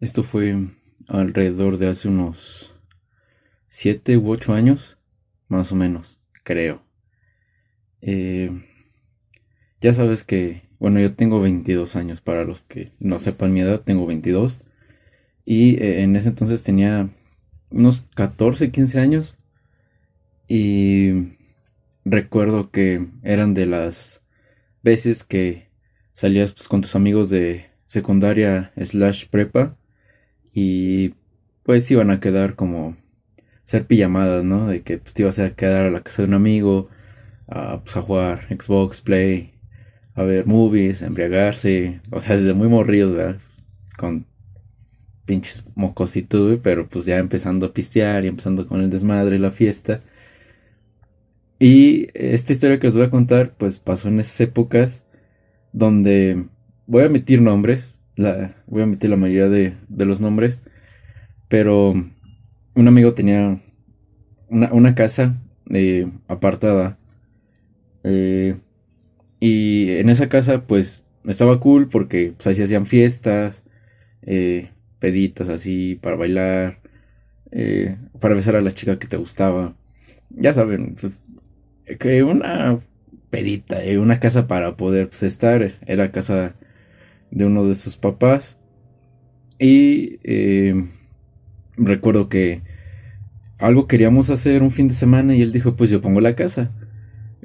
Esto fue alrededor de hace unos 7 u 8 años, más o menos, creo. Eh, ya sabes que, bueno, yo tengo 22 años, para los que no sepan mi edad, tengo 22. Y eh, en ese entonces tenía unos 14, 15 años. Y recuerdo que eran de las veces que salías pues, con tus amigos de secundaria slash prepa y pues iban a quedar como ser pijamadas, ¿no? De que pues, te ibas a quedar a la casa de un amigo, a, pues, a jugar Xbox, Play, a ver movies, a embriagarse, o sea, desde muy morridos, ¿verdad? Con pinches mocositos, güey, pero pues ya empezando a pistear y empezando con el desmadre, la fiesta. Y esta historia que os voy a contar, pues pasó en esas épocas donde voy a emitir nombres, voy a meter la mayoría de, los nombres. Pero un amigo tenía una, casa eh, apartada. Eh, y en esa casa, pues, estaba cool porque pues, se hacían fiestas, eh, peditas así para bailar, para besar a la chica que te gustaba. Ya saben, pues, que una pedita, una casa para poder pues, estar. Era casa de uno de sus papás. Y eh, recuerdo que algo queríamos hacer un fin de semana y él dijo, pues yo pongo la casa.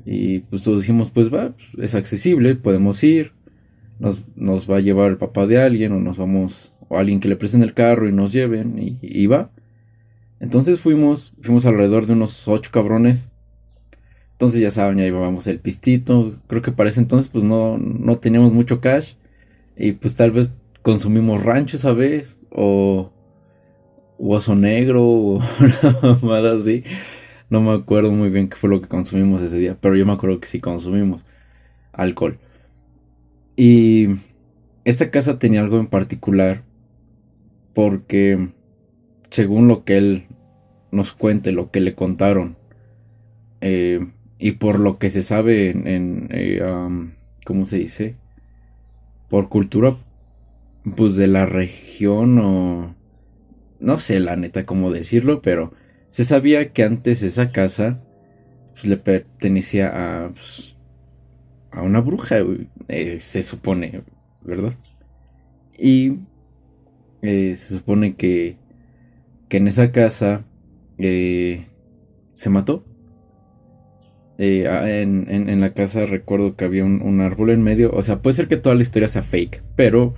Y pues todos dijimos, pues va, pues, es accesible, podemos ir. Nos, nos, va a llevar el papá de alguien o nos vamos, o alguien que le presten el carro y nos lleven y, va. Entonces fuimos, fuimos alrededor de unos ocho cabrones. Entonces ya saben, ya llevábamos el pistito. Creo que para ese entonces pues no, no teníamos mucho cash. Y pues tal vez consumimos rancho esa vez. O oso negro. O nada así. No me acuerdo muy bien qué fue lo que consumimos ese día. Pero yo me acuerdo que sí consumimos alcohol. Y esta casa tenía algo en particular. Porque según lo que él nos cuente, lo que le contaron. Eh, y por lo que se sabe en, eh, ¿cómo se dice? Por cultura, pues de la región o... No sé la neta cómo decirlo, pero se sabía que antes esa casa pues, le pertenecía a... Pues, a una bruja, eh, se supone, ¿verdad? Y eh, se supone que, que en esa casa eh, se mató eh, en, la casa recuerdo que había un, árbol en medio. O sea, puede ser que toda la historia sea fake, pero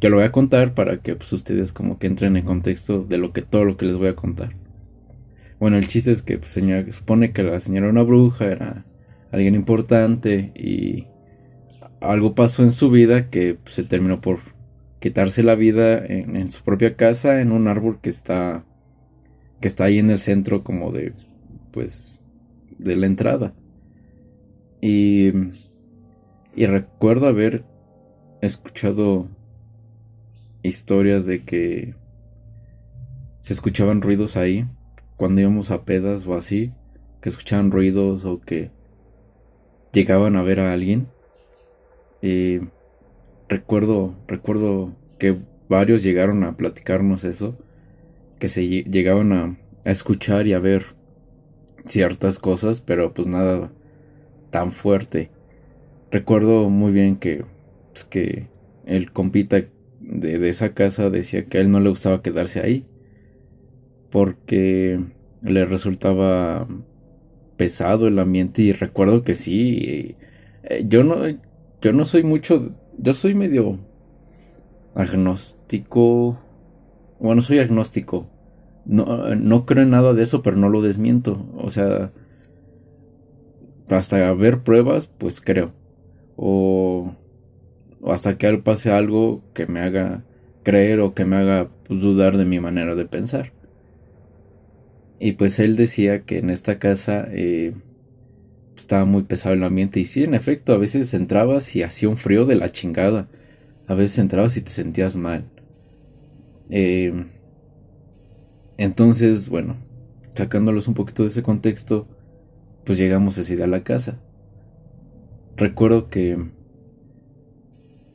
yo lo voy a contar para que pues, ustedes como que entren en contexto de lo que todo lo que les voy a contar. Bueno, el chiste es que pues, señora, supone que la señora era una bruja, era alguien importante y algo pasó en su vida que pues, se terminó por quitarse la vida en, en, su propia casa en un árbol que está que está ahí en el centro como de pues de la entrada. Y, y recuerdo haber escuchado historias de que se escuchaban ruidos ahí cuando íbamos a pedas o así, que escuchaban ruidos o que llegaban a ver a alguien. Y recuerdo, recuerdo que varios llegaron a platicarnos eso, que se llegaban a, a escuchar y a ver ciertas cosas, pero pues nada tan fuerte. Recuerdo muy bien que, pues, que el compita de, esa casa decía que a él no le gustaba quedarse ahí porque le resultaba pesado el ambiente y recuerdo que sí eh, yo no yo no soy mucho yo soy medio agnóstico bueno soy agnóstico no, no creo en nada de eso, pero no lo desmiento. O sea, hasta ver pruebas, pues creo. O, hasta que pase algo que me haga creer o que me haga pues, dudar de mi manera de pensar. Y pues él decía que en esta casa eh, estaba muy pesado el ambiente. Y sí, en efecto, a veces entrabas y hacía un frío de la chingada. A veces entrabas y te sentías mal. Eh, entonces, bueno, sacándolos un poquito de ese contexto, pues llegamos así a la casa. Recuerdo que,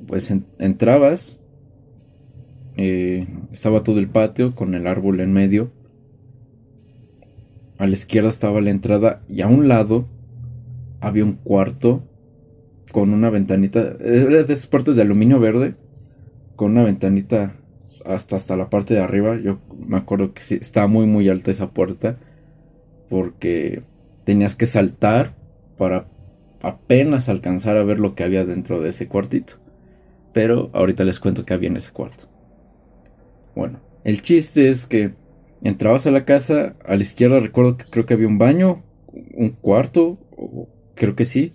pues entrabas, eh, estaba todo el patio con el árbol en medio. A la izquierda estaba la entrada y a un lado había un cuarto con una ventanita. Era de esas puertas de aluminio verde. Con una ventanita hasta, hasta la parte de arriba. Yo me acuerdo que sí, estaba muy muy alta esa puerta. Porque tenías que saltar para apenas alcanzar a ver lo que había dentro de ese cuartito. Pero ahorita les cuento que había en ese cuarto. Bueno, el chiste es que entrabas a la casa, a la izquierda recuerdo que creo que había un baño, un cuarto, creo que sí,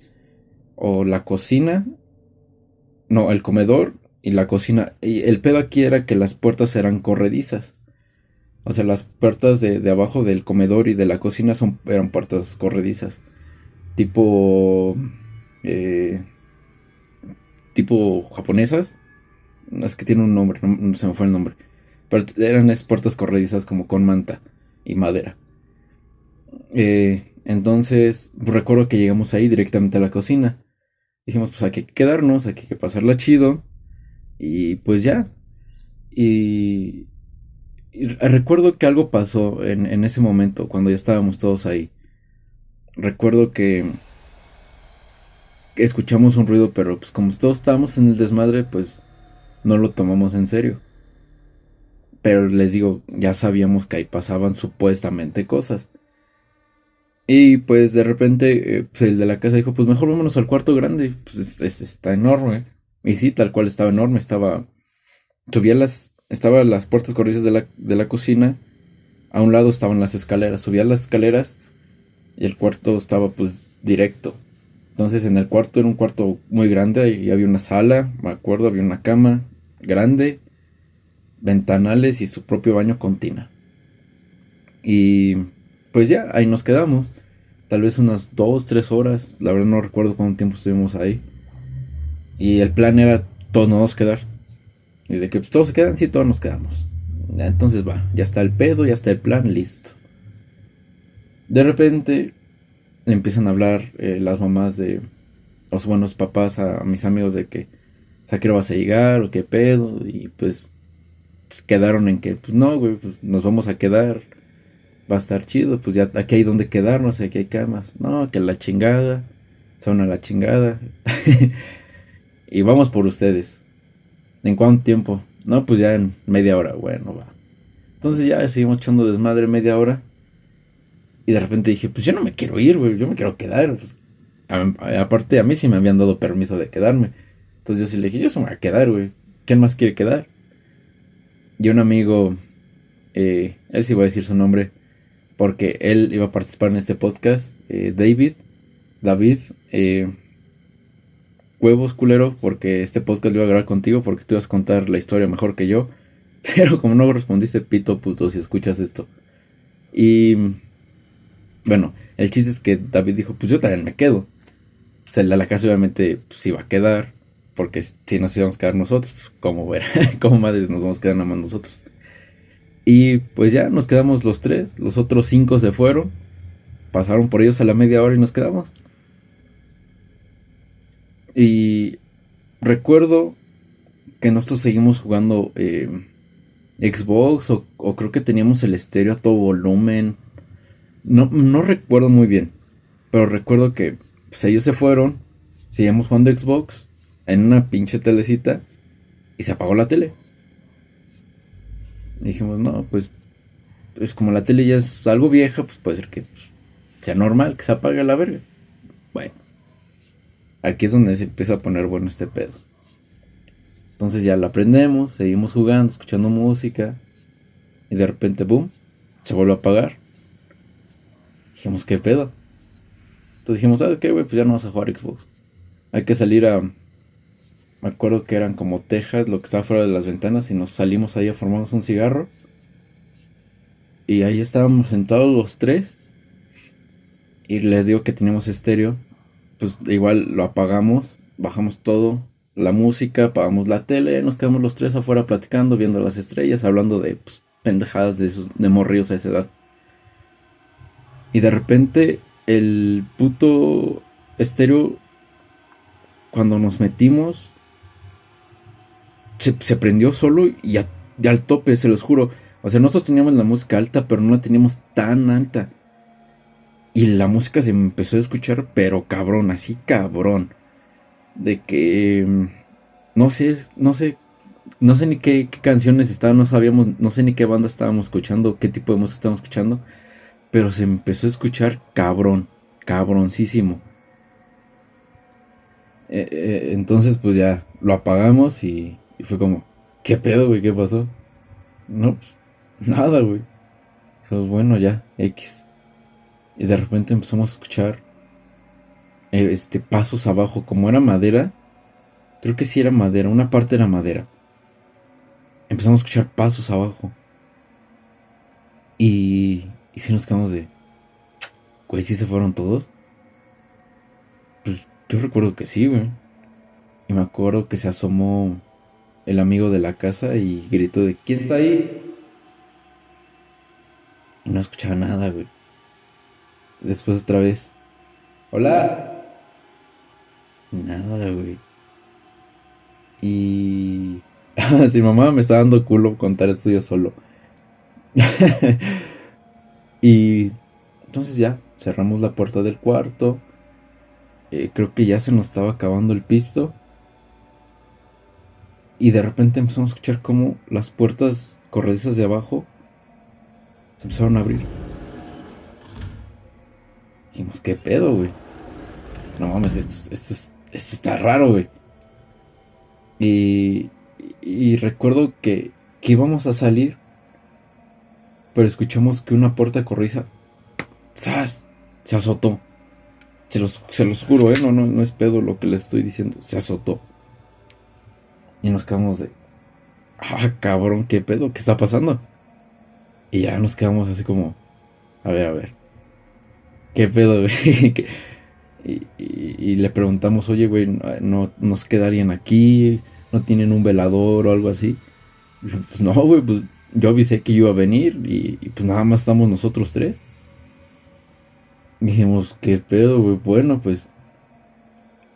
o la cocina, no, el comedor y la cocina. Y el pedo aquí era que las puertas eran corredizas. O sea, las puertas de, abajo del comedor y de la cocina son, eran puertas corredizas. Tipo... Eh, tipo japonesas. Es que tiene un nombre, no, se me fue el nombre. Pero eran puertas corredizas como con manta y madera. Eh, entonces, recuerdo que llegamos ahí directamente a la cocina. Dijimos, pues hay que quedarnos, hay que pasarla chido. Y pues ya. Y, recuerdo que algo pasó en, en ese momento, cuando ya estábamos todos ahí. Recuerdo que escuchamos un ruido, pero pues como todos estábamos en el desmadre, pues no lo tomamos en serio. Pero les digo, ya sabíamos que ahí pasaban supuestamente cosas. Y pues de repente, eh, pues, el de la casa dijo, pues mejor vámonos al cuarto grande. Pues está enorme. Y sí, tal cual estaba enorme. Estaba. Subía las. Estaba las puertas corrizas de la, de la cocina. A un lado estaban las escaleras. Subía las escaleras. Y el cuarto estaba pues directo. Entonces en el cuarto era un cuarto muy grande y había una sala, me acuerdo, había una cama grande, ventanales y su propio baño con tina. Y pues ya, ahí nos quedamos. Tal vez unas dos, tres horas. La verdad no recuerdo cuánto tiempo estuvimos ahí. Y el plan era todos nos quedar. Y de que pues, todos se quedan, sí, todos nos quedamos. Entonces va, ya está el pedo, ya está el plan, listo. De repente empiezan a hablar eh, las mamás de los buenos papás a, mis amigos de que a qué vas a llegar o qué pedo y pues, quedaron en que pues no güey pues nos vamos a quedar va a estar chido pues ya aquí hay donde quedarnos aquí hay camas no que la chingada son a la chingada y vamos por ustedes en cuánto tiempo no pues ya en media hora bueno va entonces ya seguimos echando desmadre media hora y de repente dije, pues yo no me quiero ir, güey, yo me quiero quedar. Pues, aparte, a mí sí me habían dado permiso de quedarme. Entonces yo sí le dije, yo se me voy a quedar, güey. ¿Quién más quiere quedar? Y un amigo, eh, él sí va a decir su nombre, porque él iba a participar en este podcast, eh, David, David, eh, huevos culero, porque este podcast lo iba a grabar contigo, porque tú ibas a contar la historia mejor que yo. Pero como no respondiste, pito puto, si escuchas esto. Y bueno, el chiste es que David dijo, pues yo también me quedo. Pues el la casa obviamente pues iba a quedar, porque si nos íbamos a quedar nosotros, pues como ver, como madres nos vamos a quedar nada más nosotros. Y pues ya nos quedamos los tres, los otros cinco se fueron, pasaron por ellos a la media hora y nos quedamos. Y recuerdo que nosotros seguimos jugando eh, Xbox o, creo que teníamos el estéreo a todo volumen no, recuerdo muy bien. Pero recuerdo que pues, ellos se fueron. Seguimos jugando Xbox. En una pinche telecita. Y se apagó la tele. dijimos, no, pues. Pues como la tele ya es algo vieja, pues puede ser que sea normal que se apague la verga. Bueno. Aquí es donde se empieza a poner bueno este pedo. Entonces ya la aprendemos, seguimos jugando, escuchando música. Y de repente, boom, se vuelve a apagar. Dijimos, ¿qué pedo? Entonces dijimos, ¿sabes qué, güey? Pues ya no vas a jugar Xbox. Hay que salir a. Me acuerdo que eran como tejas, lo que estaba fuera de las ventanas, y nos salimos ahí a formarnos un cigarro. Y ahí estábamos sentados los tres. Y les digo que teníamos estéreo. Pues igual lo apagamos, bajamos todo, la música, apagamos la tele, nos quedamos los tres afuera platicando, viendo las estrellas, hablando de pues, pendejadas de, esos, de a esa edad. Y de repente el puto estéreo, cuando nos metimos, se, prendió solo y de al tope, se los juro. O sea, nosotros teníamos la música alta, pero no la teníamos tan alta. Y la música se empezó a escuchar, pero cabrón, así cabrón. De que... Mm, no sé, no sé, no sé ni qué, canciones estaban, no sabíamos, no sé ni qué banda estábamos escuchando, qué tipo de música estábamos escuchando. Pero se empezó a escuchar cabrón, cabroncísimo. Eh, eh, entonces pues ya lo apagamos y, y fue como, ¿qué pedo, güey? ¿Qué pasó? No, pues nada, güey. Pues bueno, ya, X. Y de repente empezamos a escuchar eh, este pasos abajo, como era madera. Creo que sí era madera, una parte era madera. Empezamos a escuchar pasos abajo. Y, y si nos quedamos de, güey, si se fueron todos. Pues yo recuerdo que sí, güey. Y me acuerdo que se asomó el amigo de la casa y gritó de ¿Quién está ahí? Y no escuchaba nada, güey. Después otra vez. Hola. Nada, güey. Y... si mamá me está dando culo contar esto yo solo. y... Entonces ya, cerramos la puerta del cuarto. Eh, creo que ya se nos estaba acabando el pisto. Y de repente empezamos a escuchar como las puertas corredizas de abajo se empezaron a abrir. Dijimos, ¿qué pedo, güey? No mames, esto, esto, esto está raro, güey. Y, y recuerdo que, que íbamos a salir, pero escuchamos que una puerta corriza ¡zas! se azotó. Se los, se los juro, ¿eh? No, no, no es pedo lo que les estoy diciendo. Se azotó. Y nos quedamos de. Ah, cabrón, ¿qué pedo? ¿Qué está pasando? Y ya nos quedamos así como. A ver, a ver. ¿Qué pedo, güey? y, y, le preguntamos, oye, güey, ¿no nos queda alguien aquí? ¿No tienen un velador o algo así? pues no, güey, pues yo avisé que iba a venir y, y pues nada más estamos nosotros tres. Dijimos, ¿qué pedo, güey? Bueno, pues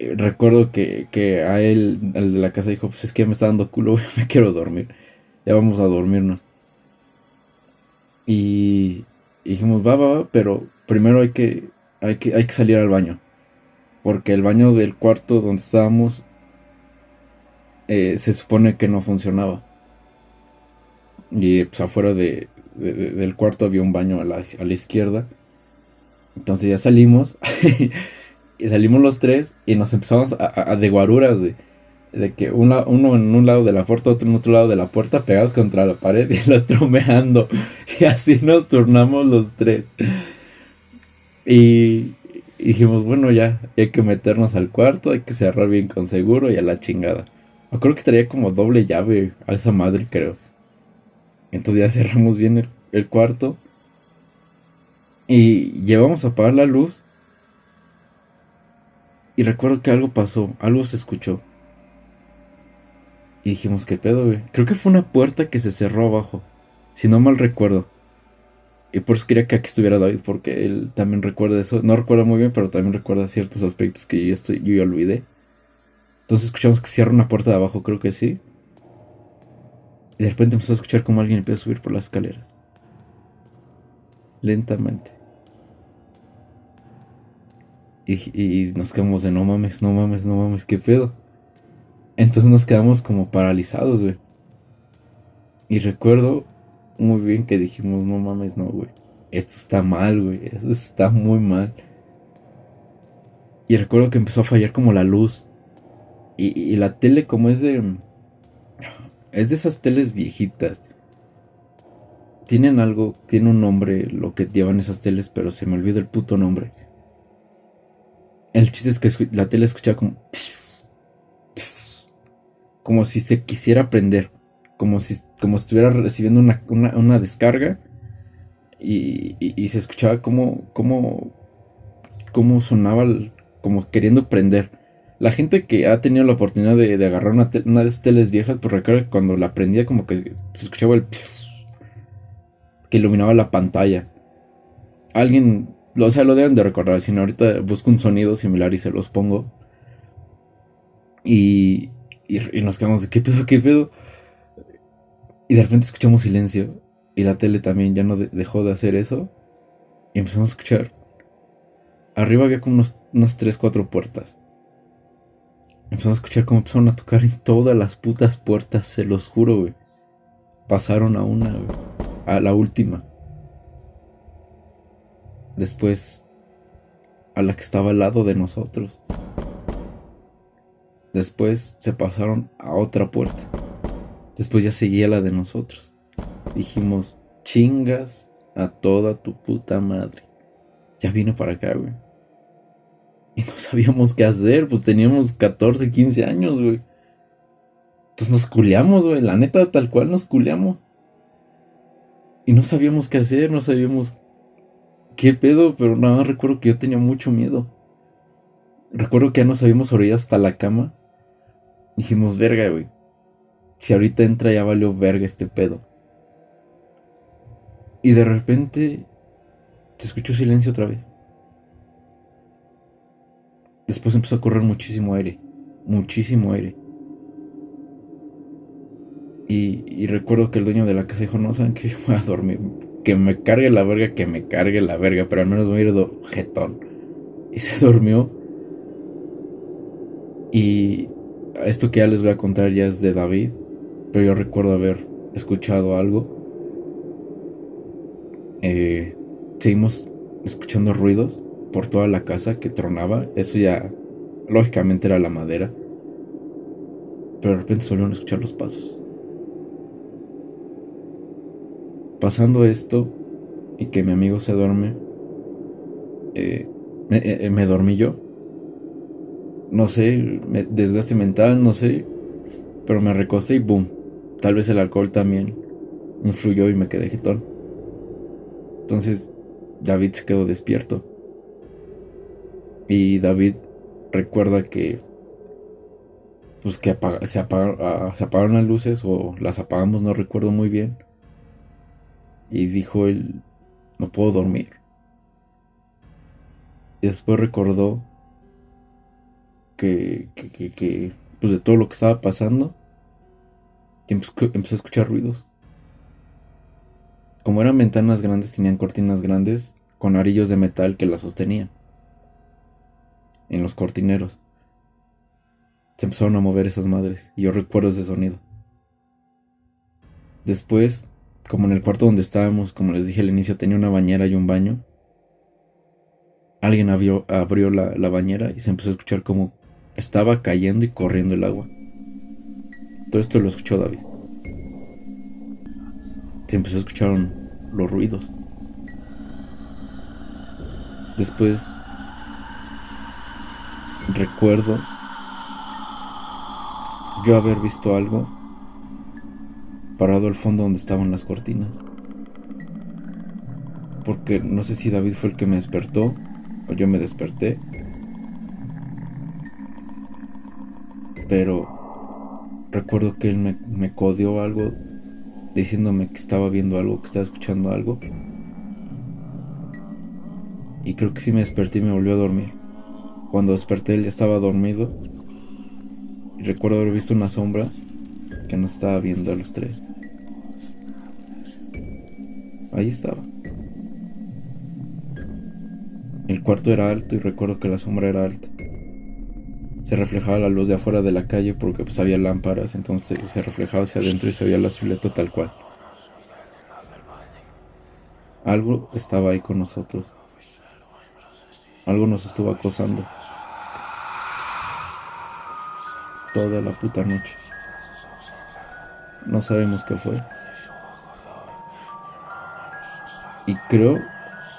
eh, recuerdo que, que a él, el de la casa, dijo, pues es que me está dando culo, güey, me quiero dormir. Ya vamos a dormirnos. Y, dijimos, va, va, va, pero primero hay que, hay que, hay que salir al baño. Porque el baño del cuarto donde estábamos eh, se supone que no funcionaba. Y pues afuera de, del cuarto había un baño a la, a la izquierda. Entonces ya salimos. y salimos los tres y nos empezamos a, de guaruras. De que uno en un lado de la puerta, otro en otro lado de la puerta, pegados contra la pared y el otro meando. Y así nos turnamos los tres. Y, dijimos, bueno, ya, hay que meternos al cuarto, hay que cerrar bien con seguro y a la chingada. Me acuerdo que traía como doble llave a esa madre, creo. Entonces ya cerramos bien el, el cuarto. Y llevamos a apagar la luz. Y recuerdo que algo pasó, algo se escuchó. Y dijimos, ¿qué pedo, güey? Creo que fue una puerta que se cerró abajo. Si no mal recuerdo. Y por eso quería que aquí estuviera David, porque él también recuerda eso. No recuerda muy bien, pero también recuerda ciertos aspectos que yo, estoy, yo ya olvidé. Entonces escuchamos que cierra una puerta de abajo, creo que sí. Y de repente empezó a escuchar como alguien empieza a subir por las escaleras. Lentamente. Y, nos quedamos de no mames, no mames, no mames, qué pedo. Entonces nos quedamos como paralizados, güey. Y recuerdo muy bien que dijimos, no mames, no, güey. Esto está mal, güey. Esto está muy mal. Y recuerdo que empezó a fallar como la luz. Y, y, la tele como es de... Es de esas teles viejitas. Tienen algo, tiene un nombre lo que llevan esas teles, pero se me olvida el puto nombre. El chiste es que la tele escuchaba como. Como si se quisiera prender. Como si, como estuviera recibiendo una, descarga. Y, se escuchaba como. como. como sonaba. como queriendo prender. La gente que ha tenido la oportunidad de, agarrar una, una, de esas teles viejas, pues recuerda que cuando la prendía, como que se escuchaba el. que iluminaba la pantalla. Alguien o sea, lo deben de recordar. Si no, ahorita busco un sonido similar y se los pongo. Y, y, nos quedamos de qué pedo, qué pedo. Y de repente escuchamos silencio. Y la tele también ya no dejó de hacer eso. Y empezamos a escuchar. Arriba había como unas 3, 4 puertas. Empezamos a escuchar cómo empezaron a tocar en todas las putas puertas, se los juro, güey. Pasaron a una, güey. A la última. Después a la que estaba al lado de nosotros. Después se pasaron a otra puerta. Después ya seguía la de nosotros. Dijimos, chingas a toda tu puta madre. Ya vino para acá, güey. Y no sabíamos qué hacer, pues teníamos 14, 15 años, güey. Entonces nos culeamos, güey. La neta, tal cual nos culeamos. Y no sabíamos qué hacer, no sabíamos qué pedo, pero nada más recuerdo que yo tenía mucho miedo. Recuerdo que ya nos habíamos orillado hasta la cama. Dijimos, verga, güey. Si ahorita entra ya valió verga este pedo. Y de repente se escuchó silencio otra vez. Después empezó a correr muchísimo aire. Muchísimo aire. Y, recuerdo que el dueño de la casa dijo, no saben que yo voy a dormir. Que me cargue la verga, que me cargue la verga. Pero al menos voy a ir de jetón. Y se durmió. Y esto que ya les voy a contar ya es de David. Pero yo recuerdo haber escuchado algo. Eh, seguimos escuchando ruidos por toda la casa que tronaba. Eso ya, lógicamente, era la madera. Pero de repente a escuchar los pasos. Pasando esto y que mi amigo se duerme, eh, eh, me, dormí yo. No sé, me desgaste mental, no sé. Pero me recosté y boom. Tal vez el alcohol también influyó y me quedé jetón. Entonces David se quedó despierto. Y David recuerda que pues que se, ah, se apagaron las luces o las apagamos, no recuerdo muy bien. Y dijo él, no puedo dormir. Y después recordó que, que, que, pues de todo lo que estaba pasando, empezó a escuchar ruidos. Como eran ventanas grandes, tenían cortinas grandes con arillos de metal que las sostenían en los cortineros. Se empezaron a mover esas madres y yo recuerdo ese sonido. Después, como en el cuarto donde estábamos, como les dije al inicio, tenía una bañera y un baño. Alguien abrió, la, la bañera y se empezó a escuchar como estaba cayendo y corriendo el agua. Todo esto lo escuchó David. Se empezó a escuchar los ruidos. Después recuerdo yo haber visto algo parado al fondo donde estaban las cortinas. Porque no sé si David fue el que me despertó o yo me desperté. Pero recuerdo que él me, codeó algo diciéndome que estaba viendo algo, que estaba escuchando algo. Y creo que sí me desperté y me volvió a dormir. Cuando desperté él ya estaba dormido. Y recuerdo haber visto una sombra que nos estaba viendo a los tres. Ahí estaba. El cuarto era alto y recuerdo que la sombra era alta. Se reflejaba la luz de afuera de la calle porque pues había lámparas, entonces se reflejaba hacia adentro y se veía la silueta tal cual. Algo estaba ahí con nosotros. Algo nos estuvo acosando. toda la puta noche. No sabemos qué fue. Y creo,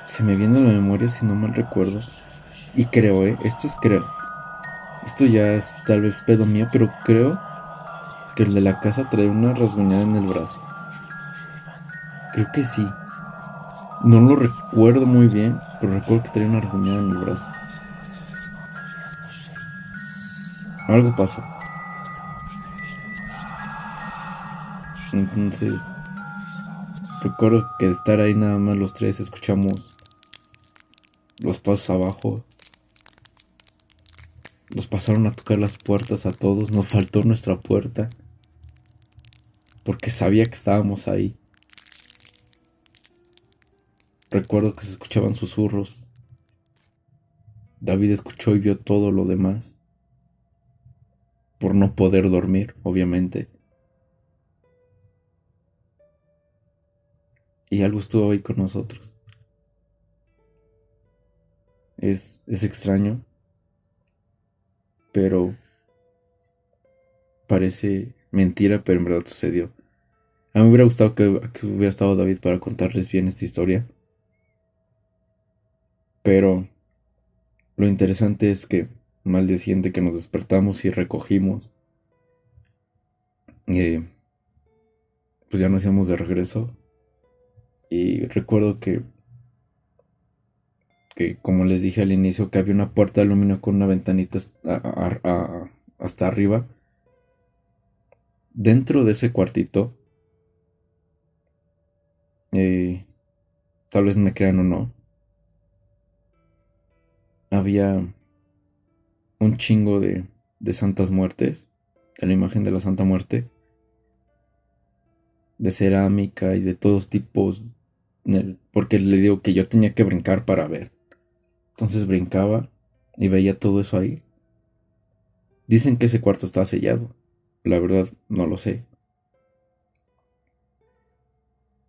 se me viene a la memoria si no mal recuerdo. Y creo, eh, esto es creo. Esto ya es tal vez pedo mío, pero creo que el de la casa trae una rasguñada en el brazo. Creo que sí. No lo recuerdo muy bien, pero recuerdo que trae una rasguñada en el brazo. Algo pasó. Entonces, recuerdo que de estar ahí nada más los tres escuchamos los pasos abajo. Pasaron a tocar las puertas a todos, nos faltó nuestra puerta. porque sabía que estábamos ahí. Recuerdo que se escuchaban susurros. David escuchó y vio todo lo demás. Por no poder dormir, obviamente. Y algo estuvo ahí con nosotros. Es, es extraño. Pero parece mentira, pero en verdad sucedió. A mí me hubiera gustado que, hubiera estado David para contarles bien esta historia. Pero lo interesante es que mal día que nos despertamos y recogimos, eh, pues ya nos íbamos de regreso. Y recuerdo que, que, como les dije al inicio, que había una puerta de aluminio con una ventanita hasta arriba dentro de ese cuartito, eh, tal vez me crean o no, había un chingo de, de santas muertes, de la imagen de la Santa Muerte, de cerámica y de todos tipos, porque le digo que yo tenía que brincar para ver. Entonces brincaba y veía todo eso ahí. Dicen que ese cuarto está sellado. La verdad, no lo sé.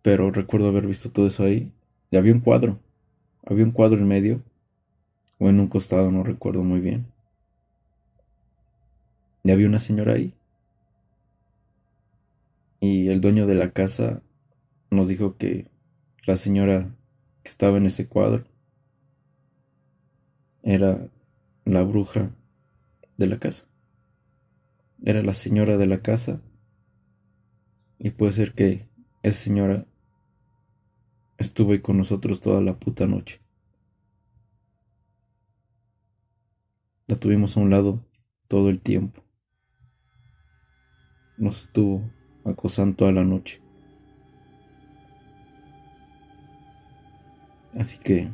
Pero recuerdo haber visto todo eso ahí. Y había un cuadro. Había un cuadro en medio. O en un costado, no recuerdo muy bien. Y había una señora ahí. Y el dueño de la casa nos dijo que la señora que estaba en ese cuadro era la bruja de la casa era la señora de la casa y puede ser que esa señora estuvo ahí con nosotros toda la puta noche. La tuvimos a un lado todo el tiempo. Nos estuvo acosando toda la noche. Así que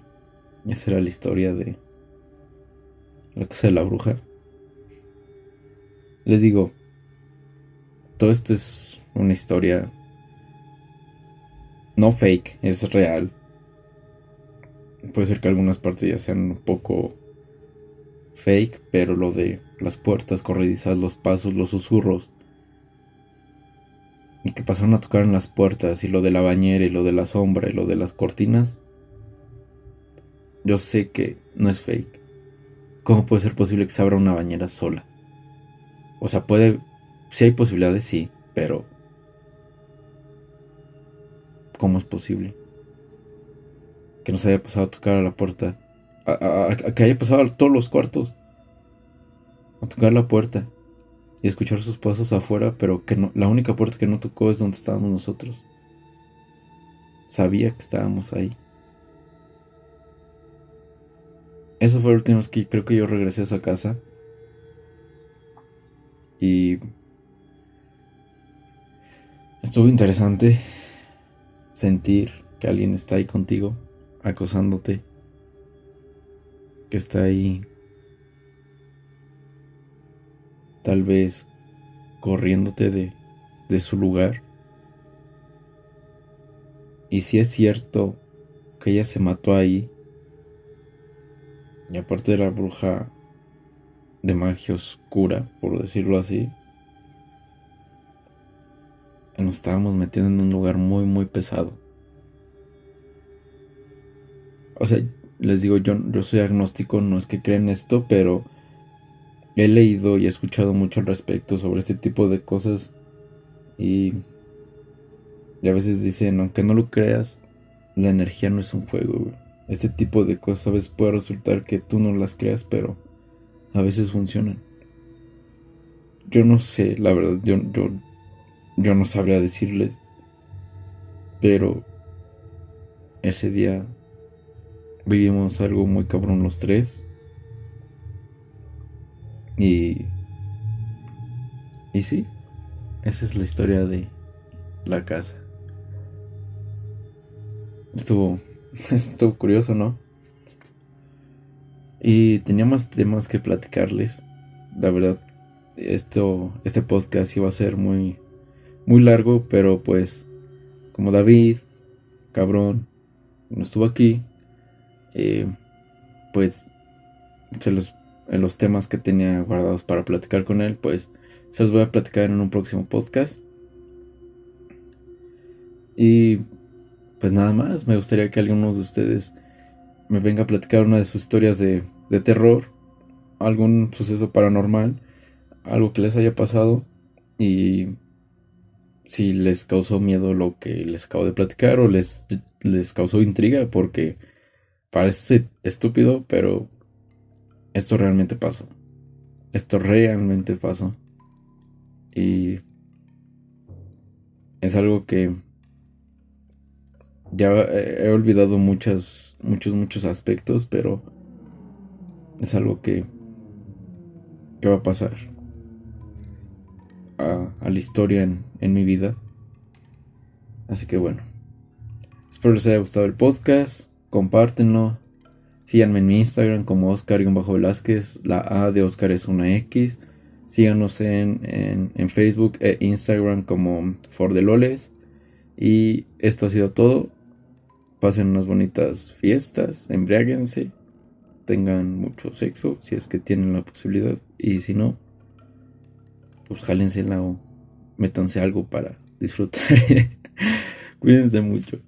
esa era la historia de la casa de la bruja. Les digo, todo esto es una historia no fake, es real. Puede ser que algunas partes ya sean un poco fake, pero lo de las puertas corredizas, los pasos, los susurros, y que pasaron a tocar en las puertas, y lo de la bañera, y lo de la sombra, y lo de las cortinas, yo sé que no es fake. ¿Cómo puede ser posible que se abra una bañera sola? O sea, puede. Si hay posibilidades, sí, pero. ¿Cómo es posible? Que nos haya pasado a tocar a la puerta. A, que haya pasado a todos los cuartos. A tocar la puerta. Y escuchar sus pasos afuera, pero que la única puerta que no tocó es donde estábamos nosotros. Sabía que estábamos ahí. Eso fue el último que creo que yo regresé a esa casa. Y estuvo interesante sentir que alguien está ahí contigo, acosándote, que está ahí tal vez corriéndote de, de su lugar. Y si es cierto que ella se mató ahí, y aparte de la bruja de magia oscura, por decirlo así, nos estábamos metiendo en un lugar muy, muy pesado. O sea, les digo, yo, yo soy agnóstico, no es que creen esto, pero he leído y he escuchado mucho al respecto sobre este tipo de cosas. Y, y a veces dicen, aunque no lo creas, la energía no es un juego. Este tipo de cosas a veces puede resultar que tú no las creas, pero a veces funcionan. Yo no sé, la verdad, yo, yo, yo no sabría decirles. Pero ese día vivimos algo muy cabrón los tres. Y... Y sí, esa es la historia de la casa. Estuvo, estuvo curioso, ¿no? Y tenía más temas que platicarles. La verdad, esto, este podcast iba a ser muy, muy largo, pero pues como David, cabrón, no estuvo aquí, eh, pues se los, en los temas que tenía guardados para platicar con él, pues se los voy a platicar en un próximo podcast. Y pues nada más, me gustaría que algunos de ustedes me venga a platicar una de sus historias de, de terror, algún suceso paranormal, algo que les haya pasado y si les causó miedo lo que les acabo de platicar o les, les causó intriga porque parece estúpido, pero esto realmente pasó. Esto realmente pasó. Y es algo que ya he olvidado muchas, muchos, muchos aspectos, pero es algo que, que va a pasar a, a la historia en, en mi vida. Así que bueno, espero les haya gustado el podcast, compártenlo, síganme en mi Instagram como Oscar-Velázquez, la A de Oscar es una X, síganos en, en, en Facebook e Instagram como Fordeloles. Y esto ha sido todo. Pasen unas bonitas fiestas, embriáguense, tengan mucho sexo si es que tienen la posibilidad. Y si no, pues jálensela o métanse algo para disfrutar. Cuídense mucho.